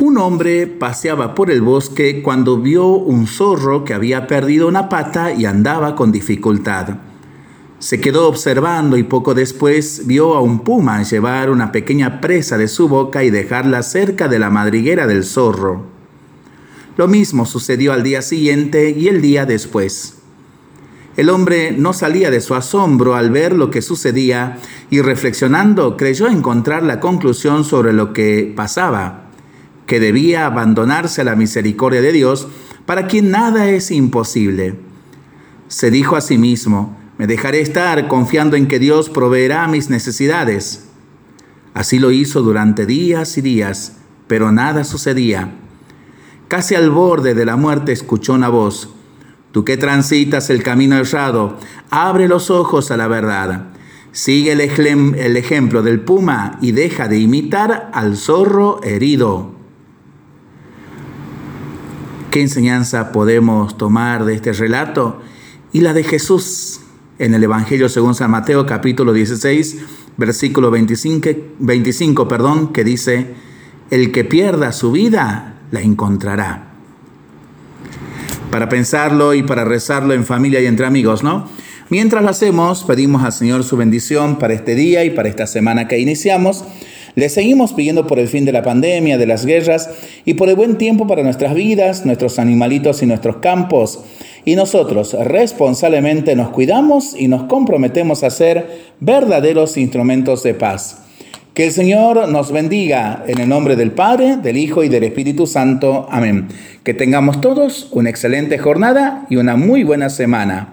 Un hombre paseaba por el bosque cuando vio un zorro que había perdido una pata y andaba con dificultad. Se quedó observando y poco después vio a un puma llevar una pequeña presa de su boca y dejarla cerca de la madriguera del zorro. Lo mismo sucedió al día siguiente y el día después. El hombre no salía de su asombro al ver lo que sucedía y reflexionando creyó encontrar la conclusión sobre lo que pasaba que debía abandonarse a la misericordia de Dios, para quien nada es imposible. Se dijo a sí mismo, me dejaré estar confiando en que Dios proveerá mis necesidades. Así lo hizo durante días y días, pero nada sucedía. Casi al borde de la muerte escuchó una voz, Tú que transitas el camino errado, abre los ojos a la verdad. Sigue el, el ejemplo del puma y deja de imitar al zorro herido. ¿Qué enseñanza podemos tomar de este relato? Y la de Jesús en el Evangelio según San Mateo capítulo 16, versículo 25, 25 perdón, que dice, el que pierda su vida la encontrará. Para pensarlo y para rezarlo en familia y entre amigos, ¿no? Mientras lo hacemos, pedimos al Señor su bendición para este día y para esta semana que iniciamos le seguimos pidiendo por el fin de la pandemia, de las guerras y por el buen tiempo para nuestras vidas, nuestros animalitos y nuestros campos. Y nosotros responsablemente nos cuidamos y nos comprometemos a ser verdaderos instrumentos de paz. Que el Señor nos bendiga en el nombre del Padre, del Hijo y del Espíritu Santo. Amén. Que tengamos todos una excelente jornada y una muy buena semana.